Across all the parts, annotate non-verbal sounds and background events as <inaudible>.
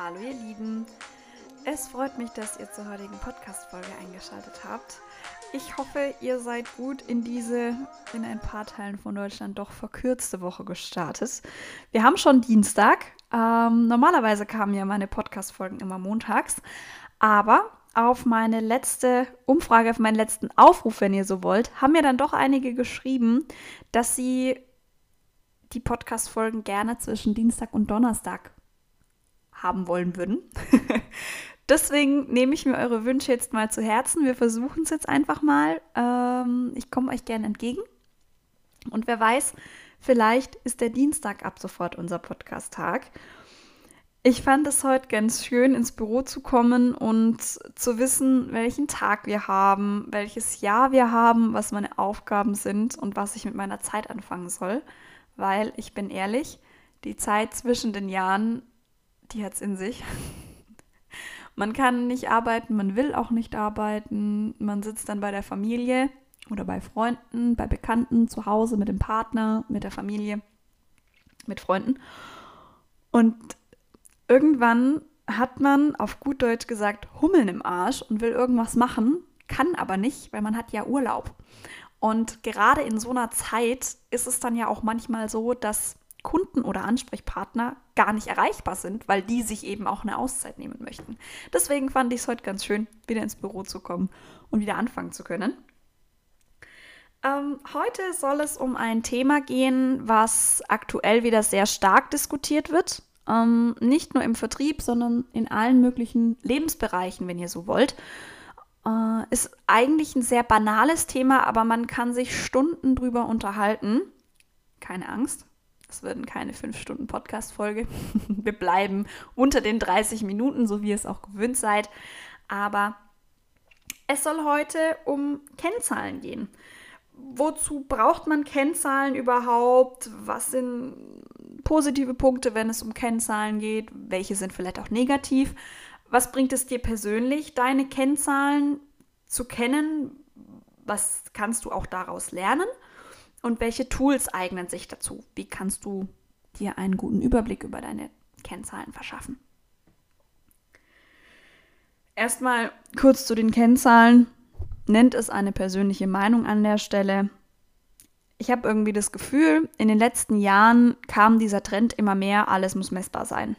Hallo ihr Lieben. Es freut mich, dass ihr zur heutigen Podcast-Folge eingeschaltet habt. Ich hoffe, ihr seid gut in diese, in ein paar Teilen von Deutschland doch verkürzte Woche gestartet. Wir haben schon Dienstag. Ähm, normalerweise kamen ja meine Podcast-Folgen immer montags. Aber auf meine letzte Umfrage, auf meinen letzten Aufruf, wenn ihr so wollt, haben mir dann doch einige geschrieben, dass sie die Podcast-Folgen gerne zwischen Dienstag und Donnerstag haben wollen würden. <laughs> Deswegen nehme ich mir eure Wünsche jetzt mal zu Herzen. Wir versuchen es jetzt einfach mal. Ähm, ich komme euch gerne entgegen. Und wer weiß, vielleicht ist der Dienstag ab sofort unser Podcast-Tag. Ich fand es heute ganz schön, ins Büro zu kommen und zu wissen, welchen Tag wir haben, welches Jahr wir haben, was meine Aufgaben sind und was ich mit meiner Zeit anfangen soll. Weil ich bin ehrlich, die Zeit zwischen den Jahren, die hat es in sich. Man kann nicht arbeiten, man will auch nicht arbeiten. Man sitzt dann bei der Familie oder bei Freunden, bei Bekannten, zu Hause mit dem Partner, mit der Familie, mit Freunden. Und irgendwann hat man auf gut Deutsch gesagt Hummeln im Arsch und will irgendwas machen, kann aber nicht, weil man hat ja Urlaub. Und gerade in so einer Zeit ist es dann ja auch manchmal so, dass Kunden oder Ansprechpartner gar nicht erreichbar sind, weil die sich eben auch eine Auszeit nehmen möchten. Deswegen fand ich es heute ganz schön, wieder ins Büro zu kommen und wieder anfangen zu können. Ähm, heute soll es um ein Thema gehen, was aktuell wieder sehr stark diskutiert wird. Ähm, nicht nur im Vertrieb, sondern in allen möglichen Lebensbereichen, wenn ihr so wollt. Äh, ist eigentlich ein sehr banales Thema, aber man kann sich Stunden drüber unterhalten. Keine Angst, es werden keine 5-Stunden-Podcast-Folge. <laughs> Wir bleiben unter den 30 Minuten, so wie ihr es auch gewöhnt seid. Aber es soll heute um Kennzahlen gehen. Wozu braucht man Kennzahlen überhaupt? Was sind positive Punkte, wenn es um Kennzahlen geht? Welche sind vielleicht auch negativ? Was bringt es dir persönlich, deine Kennzahlen zu kennen? Was kannst du auch daraus lernen? Und welche Tools eignen sich dazu? Wie kannst du dir einen guten Überblick über deine Kennzahlen verschaffen? Erstmal kurz zu den Kennzahlen. Nennt es eine persönliche Meinung an der Stelle. Ich habe irgendwie das Gefühl, in den letzten Jahren kam dieser Trend immer mehr, alles muss messbar sein.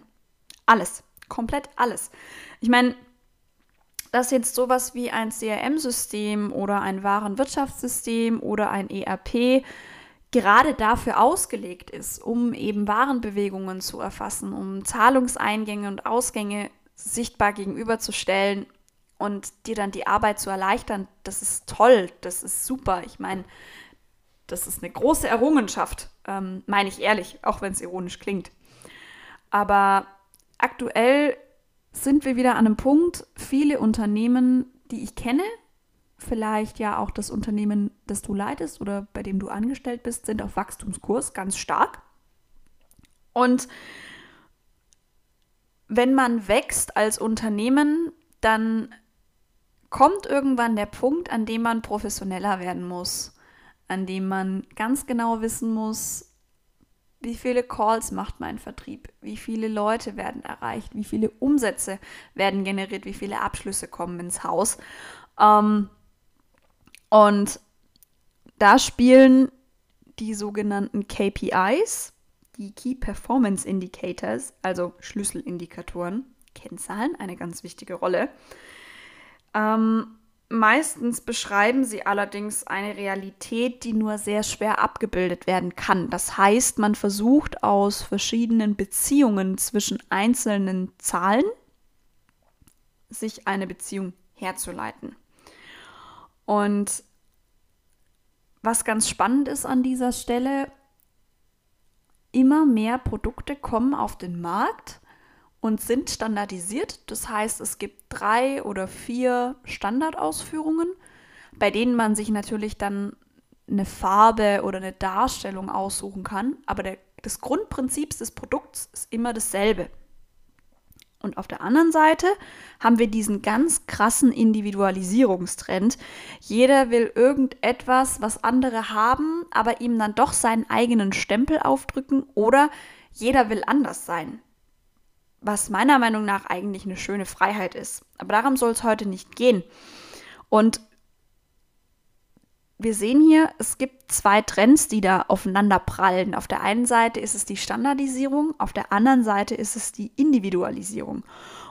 Alles, komplett alles. Ich meine, dass jetzt sowas wie ein CRM-System oder ein Warenwirtschaftssystem oder ein ERP gerade dafür ausgelegt ist, um eben Warenbewegungen zu erfassen, um Zahlungseingänge und Ausgänge sichtbar gegenüberzustellen und dir dann die Arbeit zu erleichtern, das ist toll, das ist super. Ich meine, das ist eine große Errungenschaft, ähm, meine ich ehrlich, auch wenn es ironisch klingt. Aber aktuell sind wir wieder an einem Punkt, viele Unternehmen, die ich kenne, vielleicht ja auch das Unternehmen, das du leitest oder bei dem du angestellt bist, sind auf Wachstumskurs ganz stark. Und wenn man wächst als Unternehmen, dann kommt irgendwann der Punkt, an dem man professioneller werden muss, an dem man ganz genau wissen muss, wie viele Calls macht mein Vertrieb? Wie viele Leute werden erreicht? Wie viele Umsätze werden generiert? Wie viele Abschlüsse kommen ins Haus? Ähm, und da spielen die sogenannten KPIs, die Key Performance Indicators, also Schlüsselindikatoren, Kennzahlen, eine ganz wichtige Rolle. Ähm, Meistens beschreiben sie allerdings eine Realität, die nur sehr schwer abgebildet werden kann. Das heißt, man versucht aus verschiedenen Beziehungen zwischen einzelnen Zahlen sich eine Beziehung herzuleiten. Und was ganz spannend ist an dieser Stelle, immer mehr Produkte kommen auf den Markt, und sind standardisiert. Das heißt, es gibt drei oder vier Standardausführungen, bei denen man sich natürlich dann eine Farbe oder eine Darstellung aussuchen kann. Aber der, das Grundprinzip des Produkts ist immer dasselbe. Und auf der anderen Seite haben wir diesen ganz krassen Individualisierungstrend. Jeder will irgendetwas, was andere haben, aber ihm dann doch seinen eigenen Stempel aufdrücken oder jeder will anders sein. Was meiner Meinung nach eigentlich eine schöne Freiheit ist. Aber darum soll es heute nicht gehen. Und wir sehen hier, es gibt zwei Trends, die da aufeinander prallen. Auf der einen Seite ist es die Standardisierung, auf der anderen Seite ist es die Individualisierung.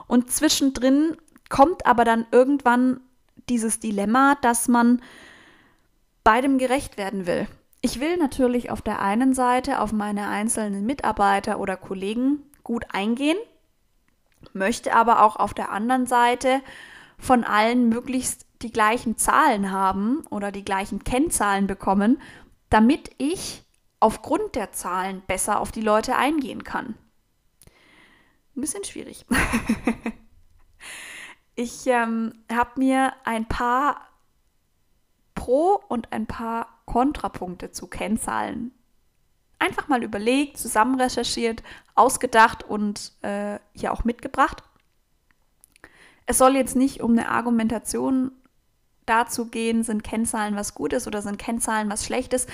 Und zwischendrin kommt aber dann irgendwann dieses Dilemma, dass man beidem gerecht werden will. Ich will natürlich auf der einen Seite auf meine einzelnen Mitarbeiter oder Kollegen gut eingehen, möchte aber auch auf der anderen Seite von allen möglichst die gleichen Zahlen haben oder die gleichen Kennzahlen bekommen, damit ich aufgrund der Zahlen besser auf die Leute eingehen kann. Ein bisschen schwierig. <laughs> ich ähm, habe mir ein paar Pro- und ein paar Kontrapunkte zu Kennzahlen einfach mal überlegt, zusammen recherchiert, ausgedacht und äh, hier auch mitgebracht. Es soll jetzt nicht um eine Argumentation dazu gehen, sind Kennzahlen was Gutes oder sind Kennzahlen was Schlechtes.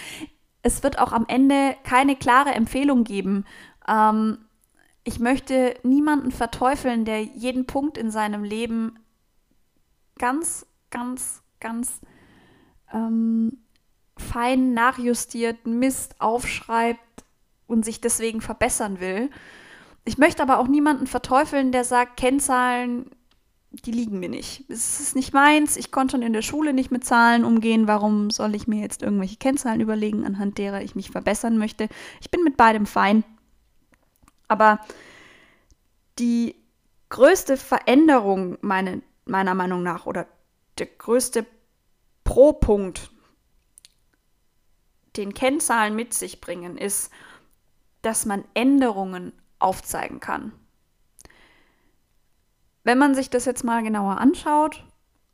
Es wird auch am Ende keine klare Empfehlung geben. Ähm, ich möchte niemanden verteufeln, der jeden Punkt in seinem Leben ganz, ganz, ganz ähm, fein nachjustiert, Mist aufschreibt und sich deswegen verbessern will. Ich möchte aber auch niemanden verteufeln, der sagt, Kennzahlen die liegen mir nicht. Es ist nicht meins. Ich konnte schon in der Schule nicht mit Zahlen umgehen. Warum soll ich mir jetzt irgendwelche Kennzahlen überlegen, anhand derer ich mich verbessern möchte? Ich bin mit beidem fein. Aber die größte Veränderung meine, meiner Meinung nach oder der größte Pro-Punkt, den Kennzahlen mit sich bringen, ist, dass man Änderungen aufzeigen kann. Wenn man sich das jetzt mal genauer anschaut,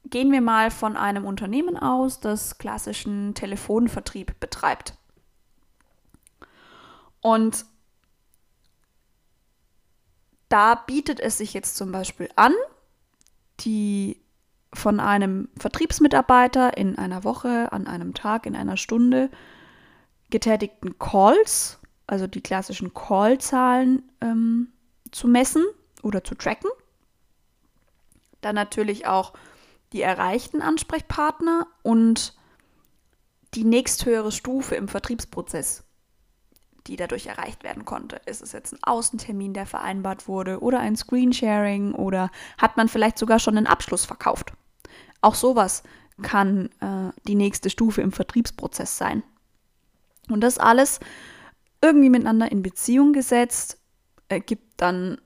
gehen wir mal von einem Unternehmen aus, das klassischen Telefonvertrieb betreibt. Und da bietet es sich jetzt zum Beispiel an, die von einem Vertriebsmitarbeiter in einer Woche, an einem Tag, in einer Stunde getätigten Calls, also die klassischen Callzahlen ähm, zu messen oder zu tracken dann natürlich auch die erreichten Ansprechpartner und die nächsthöhere Stufe im Vertriebsprozess, die dadurch erreicht werden konnte. Ist es jetzt ein Außentermin, der vereinbart wurde oder ein Screensharing oder hat man vielleicht sogar schon einen Abschluss verkauft? Auch sowas kann äh, die nächste Stufe im Vertriebsprozess sein. Und das alles irgendwie miteinander in Beziehung gesetzt, ergibt dann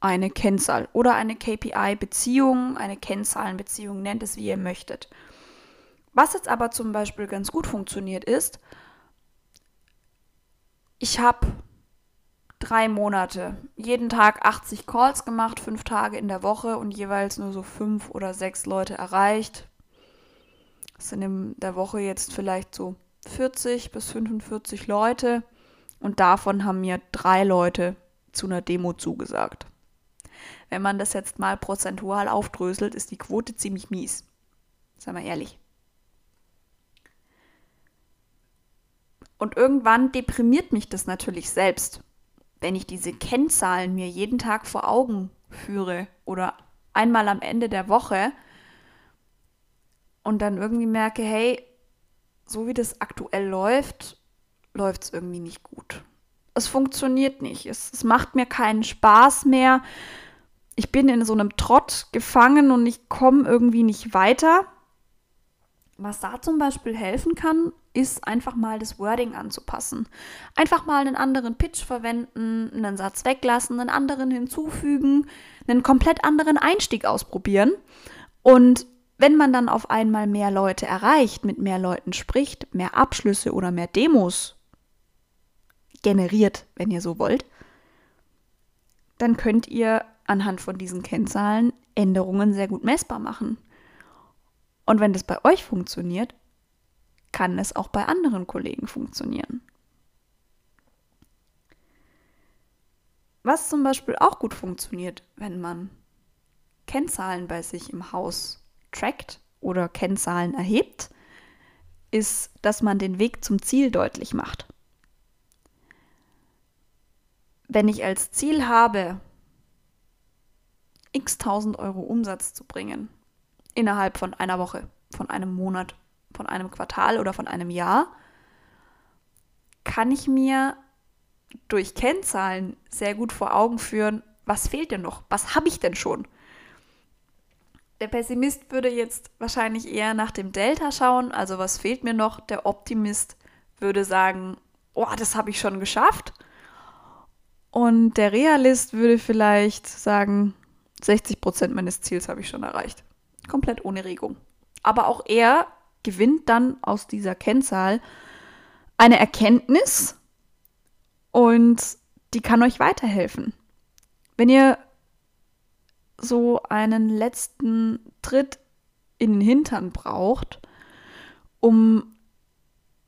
eine Kennzahl oder eine KPI-Beziehung, eine Kennzahlenbeziehung, nennt es wie ihr möchtet. Was jetzt aber zum Beispiel ganz gut funktioniert ist, ich habe drei Monate, jeden Tag 80 Calls gemacht, fünf Tage in der Woche und jeweils nur so fünf oder sechs Leute erreicht. Das sind in der Woche jetzt vielleicht so 40 bis 45 Leute und davon haben mir drei Leute zu einer Demo zugesagt. Wenn man das jetzt mal prozentual aufdröselt, ist die Quote ziemlich mies. Seien wir ehrlich. Und irgendwann deprimiert mich das natürlich selbst, wenn ich diese Kennzahlen mir jeden Tag vor Augen führe oder einmal am Ende der Woche und dann irgendwie merke, hey, so wie das aktuell läuft, läuft es irgendwie nicht gut. Es funktioniert nicht. Es, es macht mir keinen Spaß mehr ich bin in so einem Trott gefangen und ich komme irgendwie nicht weiter. Was da zum Beispiel helfen kann, ist einfach mal das Wording anzupassen. Einfach mal einen anderen Pitch verwenden, einen Satz weglassen, einen anderen hinzufügen, einen komplett anderen Einstieg ausprobieren. Und wenn man dann auf einmal mehr Leute erreicht, mit mehr Leuten spricht, mehr Abschlüsse oder mehr Demos generiert, wenn ihr so wollt, dann könnt ihr anhand von diesen Kennzahlen Änderungen sehr gut messbar machen. Und wenn das bei euch funktioniert, kann es auch bei anderen Kollegen funktionieren. Was zum Beispiel auch gut funktioniert, wenn man Kennzahlen bei sich im Haus trackt oder Kennzahlen erhebt, ist, dass man den Weg zum Ziel deutlich macht. Wenn ich als Ziel habe, x tausend Euro Umsatz zu bringen. Innerhalb von einer Woche, von einem Monat, von einem Quartal oder von einem Jahr, kann ich mir durch Kennzahlen sehr gut vor Augen führen, was fehlt denn noch? Was habe ich denn schon? Der Pessimist würde jetzt wahrscheinlich eher nach dem Delta schauen, also was fehlt mir noch? Der Optimist würde sagen, oh, das habe ich schon geschafft. Und der Realist würde vielleicht sagen, 60 Prozent meines Ziels habe ich schon erreicht. Komplett ohne Regung. Aber auch er gewinnt dann aus dieser Kennzahl eine Erkenntnis und die kann euch weiterhelfen. Wenn ihr so einen letzten Tritt in den Hintern braucht, um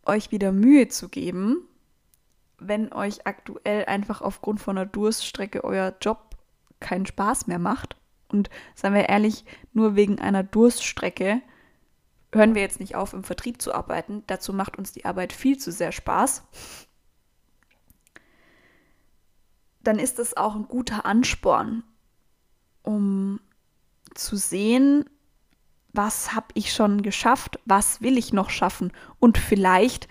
euch wieder Mühe zu geben, wenn euch aktuell einfach aufgrund von einer Durststrecke euer Job keinen Spaß mehr macht. Und seien wir ehrlich, nur wegen einer Durststrecke hören wir jetzt nicht auf, im Vertrieb zu arbeiten. Dazu macht uns die Arbeit viel zu sehr Spaß. Dann ist es auch ein guter Ansporn, um zu sehen, was habe ich schon geschafft, was will ich noch schaffen und vielleicht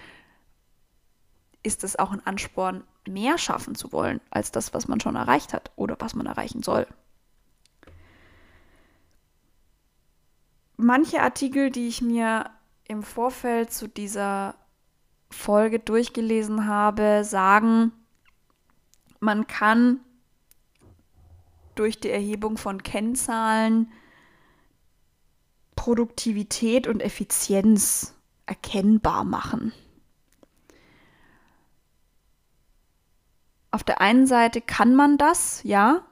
ist es auch ein Ansporn, mehr schaffen zu wollen als das, was man schon erreicht hat oder was man erreichen soll. Manche Artikel, die ich mir im Vorfeld zu dieser Folge durchgelesen habe, sagen, man kann durch die Erhebung von Kennzahlen Produktivität und Effizienz erkennbar machen. Auf der einen Seite kann man das, ja,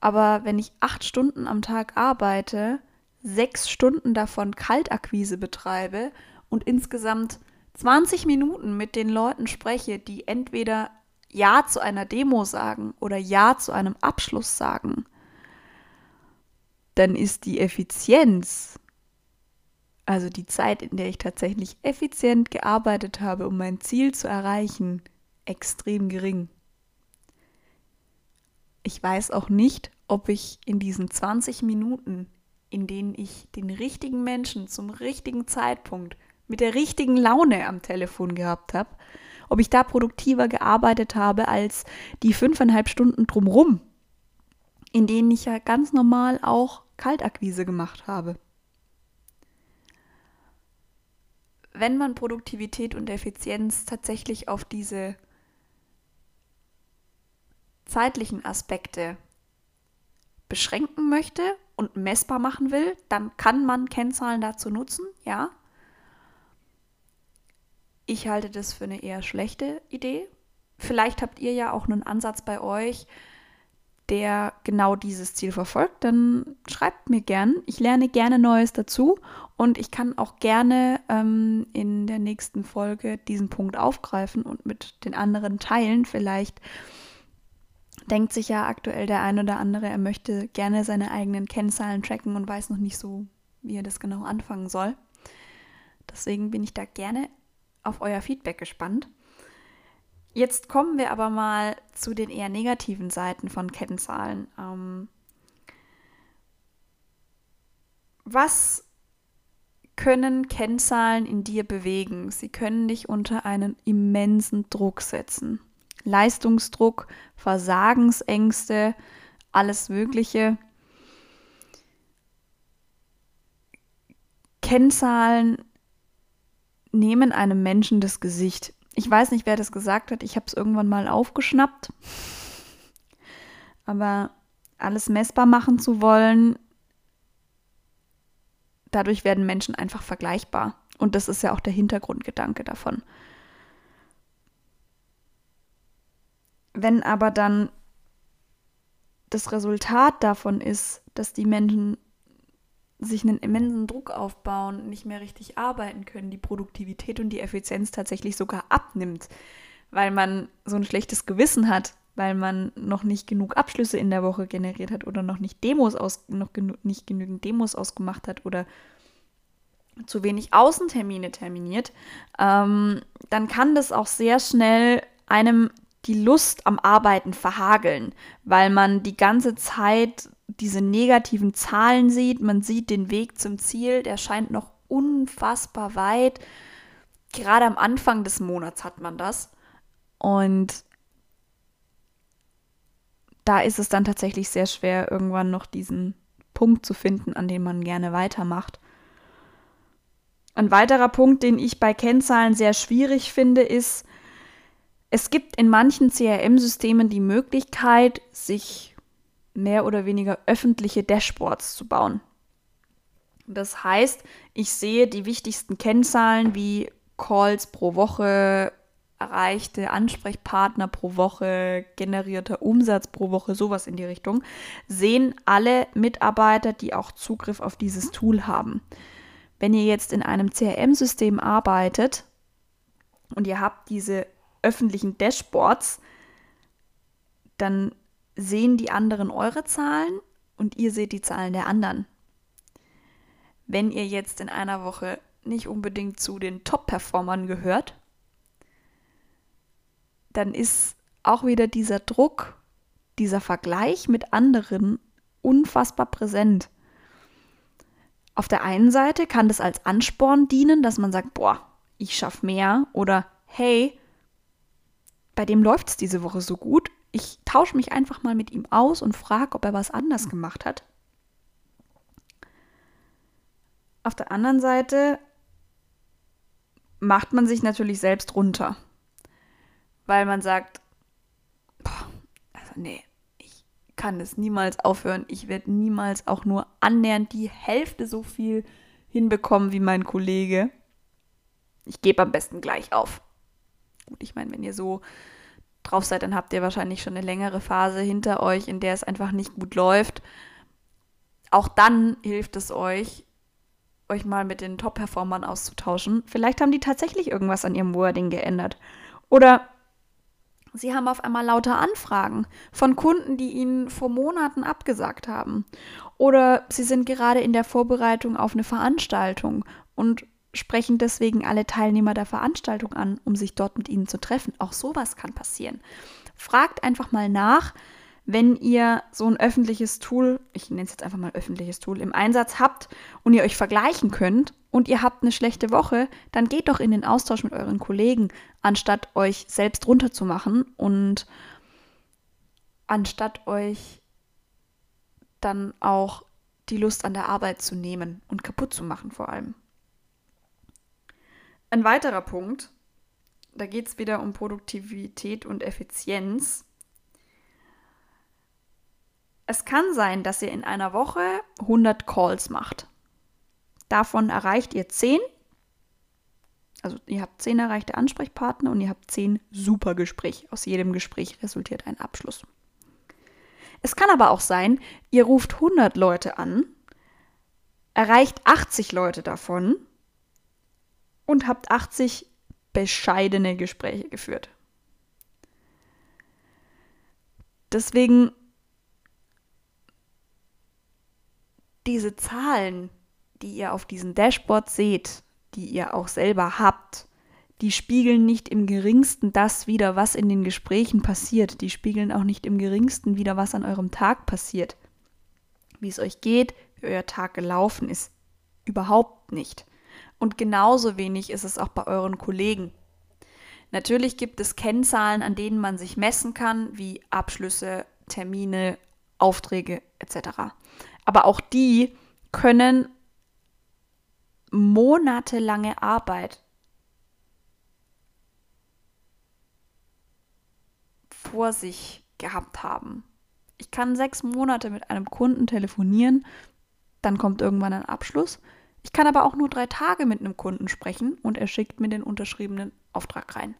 aber wenn ich acht Stunden am Tag arbeite, sechs Stunden davon Kaltakquise betreibe und insgesamt 20 Minuten mit den Leuten spreche, die entweder Ja zu einer Demo sagen oder Ja zu einem Abschluss sagen, dann ist die Effizienz, also die Zeit, in der ich tatsächlich effizient gearbeitet habe, um mein Ziel zu erreichen, extrem gering. Ich weiß auch nicht, ob ich in diesen 20 Minuten, in denen ich den richtigen Menschen zum richtigen Zeitpunkt mit der richtigen Laune am Telefon gehabt habe, ob ich da produktiver gearbeitet habe als die fünfeinhalb Stunden drumrum, in denen ich ja ganz normal auch Kaltakquise gemacht habe. Wenn man Produktivität und Effizienz tatsächlich auf diese zeitlichen Aspekte beschränken möchte und messbar machen will, dann kann man Kennzahlen dazu nutzen, ja. Ich halte das für eine eher schlechte Idee. Vielleicht habt ihr ja auch einen Ansatz bei euch, der genau dieses Ziel verfolgt, dann schreibt mir gern. Ich lerne gerne Neues dazu und ich kann auch gerne ähm, in der nächsten Folge diesen Punkt aufgreifen und mit den anderen teilen. Vielleicht denkt sich ja aktuell der ein oder andere, er möchte gerne seine eigenen Kennzahlen tracken und weiß noch nicht so, wie er das genau anfangen soll. Deswegen bin ich da gerne auf euer Feedback gespannt. Jetzt kommen wir aber mal zu den eher negativen Seiten von Kennzahlen. Ähm, was können Kennzahlen in dir bewegen? Sie können dich unter einen immensen Druck setzen. Leistungsdruck, Versagensängste, alles Mögliche. Kennzahlen nehmen einem Menschen das Gesicht. Ich weiß nicht, wer das gesagt hat. Ich habe es irgendwann mal aufgeschnappt. Aber alles messbar machen zu wollen, dadurch werden Menschen einfach vergleichbar. Und das ist ja auch der Hintergrundgedanke davon. Wenn aber dann das Resultat davon ist, dass die Menschen sich einen immensen Druck aufbauen, nicht mehr richtig arbeiten können, die Produktivität und die Effizienz tatsächlich sogar abnimmt, weil man so ein schlechtes Gewissen hat, weil man noch nicht genug Abschlüsse in der Woche generiert hat oder noch nicht Demos aus, noch genu nicht genügend Demos ausgemacht hat oder zu wenig Außentermine terminiert, ähm, dann kann das auch sehr schnell einem die Lust am Arbeiten verhageln, weil man die ganze Zeit diese negativen Zahlen sieht, man sieht den Weg zum Ziel, der scheint noch unfassbar weit. Gerade am Anfang des Monats hat man das. Und da ist es dann tatsächlich sehr schwer, irgendwann noch diesen Punkt zu finden, an dem man gerne weitermacht. Ein weiterer Punkt, den ich bei Kennzahlen sehr schwierig finde, ist, es gibt in manchen CRM-Systemen die Möglichkeit, sich mehr oder weniger öffentliche Dashboards zu bauen. Das heißt, ich sehe die wichtigsten Kennzahlen wie Calls pro Woche, erreichte Ansprechpartner pro Woche, generierter Umsatz pro Woche, sowas in die Richtung, sehen alle Mitarbeiter, die auch Zugriff auf dieses Tool haben. Wenn ihr jetzt in einem CRM-System arbeitet und ihr habt diese öffentlichen Dashboards, dann sehen die anderen eure Zahlen und ihr seht die Zahlen der anderen. Wenn ihr jetzt in einer Woche nicht unbedingt zu den Top-Performern gehört, dann ist auch wieder dieser Druck, dieser Vergleich mit anderen unfassbar präsent. Auf der einen Seite kann das als Ansporn dienen, dass man sagt, boah, ich schaffe mehr oder hey, bei dem läuft es diese Woche so gut, ich tausche mich einfach mal mit ihm aus und frage, ob er was anders gemacht hat. Auf der anderen Seite macht man sich natürlich selbst runter weil man sagt, boah, also nee, ich kann es niemals aufhören. Ich werde niemals auch nur annähernd die Hälfte so viel hinbekommen wie mein Kollege. Ich gebe am besten gleich auf. Gut, ich meine, wenn ihr so drauf seid, dann habt ihr wahrscheinlich schon eine längere Phase hinter euch, in der es einfach nicht gut läuft. Auch dann hilft es euch, euch mal mit den Top-Performern auszutauschen. Vielleicht haben die tatsächlich irgendwas an ihrem Wording geändert. Oder Sie haben auf einmal lauter Anfragen von Kunden, die Ihnen vor Monaten abgesagt haben. Oder Sie sind gerade in der Vorbereitung auf eine Veranstaltung und sprechen deswegen alle Teilnehmer der Veranstaltung an, um sich dort mit ihnen zu treffen. Auch sowas kann passieren. Fragt einfach mal nach, wenn ihr so ein öffentliches Tool, ich nenne es jetzt einfach mal öffentliches Tool, im Einsatz habt und ihr euch vergleichen könnt und ihr habt eine schlechte Woche, dann geht doch in den Austausch mit euren Kollegen, anstatt euch selbst runterzumachen und anstatt euch dann auch die Lust an der Arbeit zu nehmen und kaputt zu machen vor allem. Ein weiterer Punkt, da geht es wieder um Produktivität und Effizienz es kann sein, dass ihr in einer Woche 100 Calls macht. Davon erreicht ihr 10. Also ihr habt 10 erreichte Ansprechpartner und ihr habt 10 super Gespräche. Aus jedem Gespräch resultiert ein Abschluss. Es kann aber auch sein, ihr ruft 100 Leute an, erreicht 80 Leute davon und habt 80 bescheidene Gespräche geführt. Deswegen diese Zahlen, die ihr auf diesem Dashboard seht, die ihr auch selber habt, die spiegeln nicht im geringsten das wider, was in den Gesprächen passiert. Die spiegeln auch nicht im geringsten wider, was an eurem Tag passiert. Wie es euch geht, wie euer Tag gelaufen ist. Überhaupt nicht. Und genauso wenig ist es auch bei euren Kollegen. Natürlich gibt es Kennzahlen, an denen man sich messen kann, wie Abschlüsse, Termine, Aufträge etc. Aber auch die können monatelange Arbeit vor sich gehabt haben. Ich kann sechs Monate mit einem Kunden telefonieren, dann kommt irgendwann ein Abschluss. Ich kann aber auch nur drei Tage mit einem Kunden sprechen und er schickt mir den unterschriebenen Auftrag rein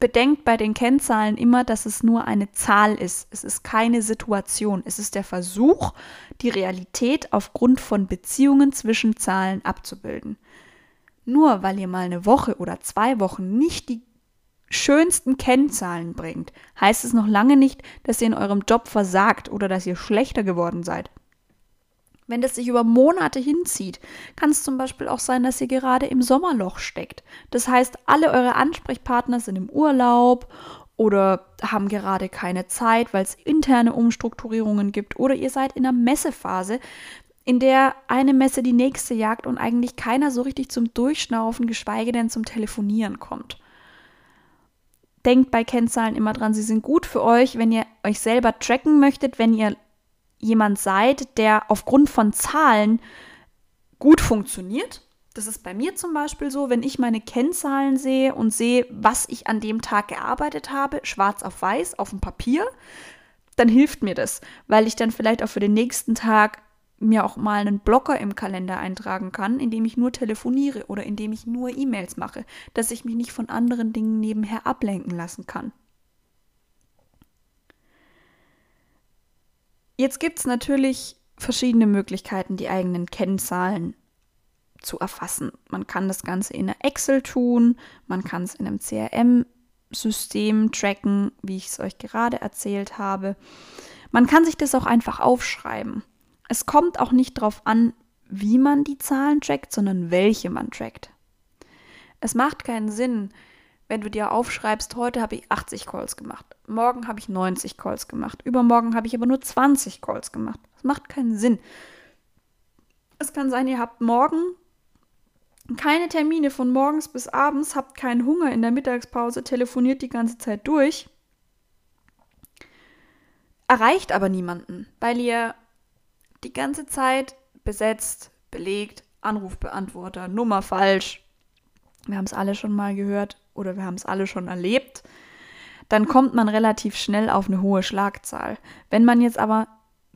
bedenkt bei den Kennzahlen immer, dass es nur eine Zahl ist. Es ist keine Situation. Es ist der Versuch, die Realität aufgrund von Beziehungen zwischen Zahlen abzubilden. Nur weil ihr mal eine Woche oder zwei Wochen nicht die schönsten Kennzahlen bringt, heißt es noch lange nicht, dass ihr in eurem Job versagt oder dass ihr schlechter geworden seid. Wenn das sich über Monate hinzieht, kann es zum Beispiel auch sein, dass ihr gerade im Sommerloch steckt. Das heißt, alle eure Ansprechpartner sind im Urlaub oder haben gerade keine Zeit, weil es interne Umstrukturierungen gibt oder ihr seid in einer Messephase, in der eine Messe die nächste jagt und eigentlich keiner so richtig zum Durchschnaufen, geschweige denn zum Telefonieren kommt. Denkt bei Kennzahlen immer dran, sie sind gut für euch, wenn ihr euch selber tracken möchtet, wenn ihr jemand seid, der aufgrund von Zahlen gut funktioniert. Das ist bei mir zum Beispiel so, wenn ich meine Kennzahlen sehe und sehe, was ich an dem Tag gearbeitet habe, schwarz auf weiß, auf dem Papier, dann hilft mir das, weil ich dann vielleicht auch für den nächsten Tag mir auch mal einen Blocker im Kalender eintragen kann, indem ich nur telefoniere oder indem ich nur E-Mails mache, dass ich mich nicht von anderen Dingen nebenher ablenken lassen kann. Jetzt gibt es natürlich verschiedene Möglichkeiten, die eigenen Kennzahlen zu erfassen. Man kann das Ganze in einer Excel tun, man kann es in einem CRM-System tracken, wie ich es euch gerade erzählt habe. Man kann sich das auch einfach aufschreiben. Es kommt auch nicht darauf an, wie man die Zahlen trackt, sondern welche man trackt. Es macht keinen Sinn, wenn du dir aufschreibst, heute habe ich 80 Calls gemacht, morgen habe ich 90 Calls gemacht, übermorgen habe ich aber nur 20 Calls gemacht. Das macht keinen Sinn. Es kann sein, ihr habt morgen keine Termine von morgens bis abends, habt keinen Hunger in der Mittagspause, telefoniert die ganze Zeit durch, erreicht aber niemanden, weil ihr die ganze Zeit besetzt, belegt, Anrufbeantworter, Nummer falsch. Wir haben es alle schon mal gehört, oder wir haben es alle schon erlebt, dann kommt man relativ schnell auf eine hohe Schlagzahl. Wenn man jetzt aber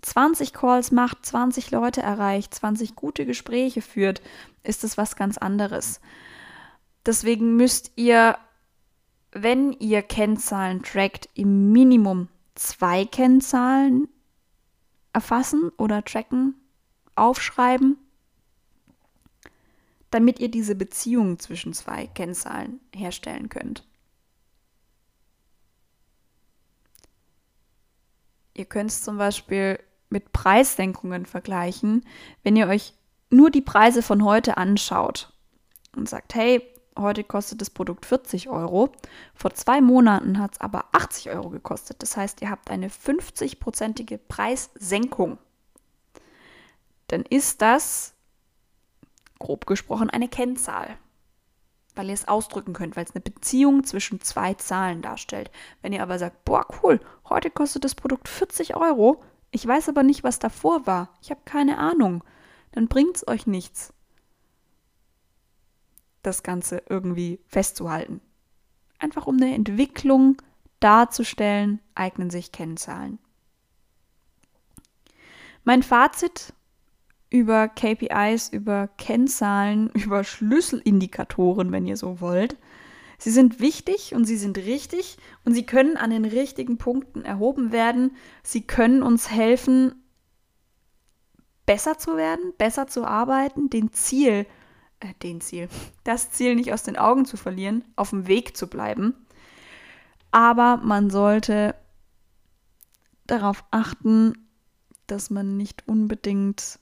20 Calls macht, 20 Leute erreicht, 20 gute Gespräche führt, ist das was ganz anderes. Deswegen müsst ihr, wenn ihr Kennzahlen trackt, im Minimum zwei Kennzahlen erfassen oder tracken, aufschreiben damit ihr diese Beziehung zwischen zwei Kennzahlen herstellen könnt. Ihr könnt es zum Beispiel mit Preissenkungen vergleichen, wenn ihr euch nur die Preise von heute anschaut und sagt, hey, heute kostet das Produkt 40 Euro, vor zwei Monaten hat es aber 80 Euro gekostet. Das heißt, ihr habt eine 50-prozentige Preissenkung. Dann ist das grob gesprochen eine Kennzahl, weil ihr es ausdrücken könnt, weil es eine Beziehung zwischen zwei Zahlen darstellt. Wenn ihr aber sagt, boah, cool, heute kostet das Produkt 40 Euro, ich weiß aber nicht, was davor war, ich habe keine Ahnung, dann bringt es euch nichts, das Ganze irgendwie festzuhalten. Einfach um eine Entwicklung darzustellen, eignen sich Kennzahlen. Mein Fazit über KPIs, über Kennzahlen, <laughs> über Schlüsselindikatoren, wenn ihr so wollt. Sie sind wichtig und sie sind richtig und sie können an den richtigen Punkten erhoben werden. Sie können uns helfen, besser zu werden, besser zu arbeiten, den Ziel, äh, den Ziel, <laughs> das Ziel nicht aus den Augen zu verlieren, auf dem Weg zu bleiben. Aber man sollte darauf achten, dass man nicht unbedingt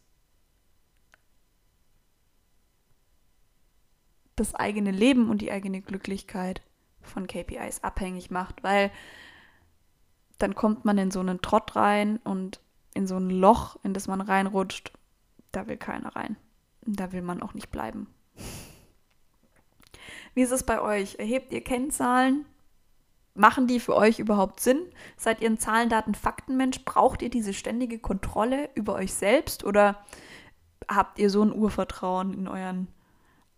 das eigene Leben und die eigene Glücklichkeit von KPIs abhängig macht, weil dann kommt man in so einen Trott rein und in so ein Loch, in das man reinrutscht. Da will keiner rein. Da will man auch nicht bleiben. Wie ist es bei euch? Erhebt ihr Kennzahlen? Machen die für euch überhaupt Sinn? Seid ihr ein Zahlen, Daten, Faktenmensch? Braucht ihr diese ständige Kontrolle über euch selbst oder habt ihr so ein Urvertrauen in euren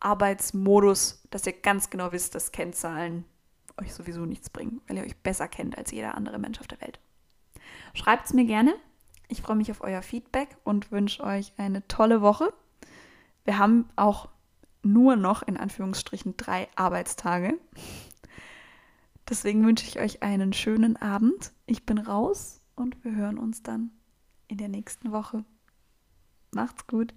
Arbeitsmodus, dass ihr ganz genau wisst, dass Kennzahlen euch sowieso nichts bringen, weil ihr euch besser kennt als jeder andere Mensch auf der Welt. Schreibt es mir gerne. Ich freue mich auf euer Feedback und wünsche euch eine tolle Woche. Wir haben auch nur noch in Anführungsstrichen drei Arbeitstage. Deswegen wünsche ich euch einen schönen Abend. Ich bin raus und wir hören uns dann in der nächsten Woche. Macht's gut.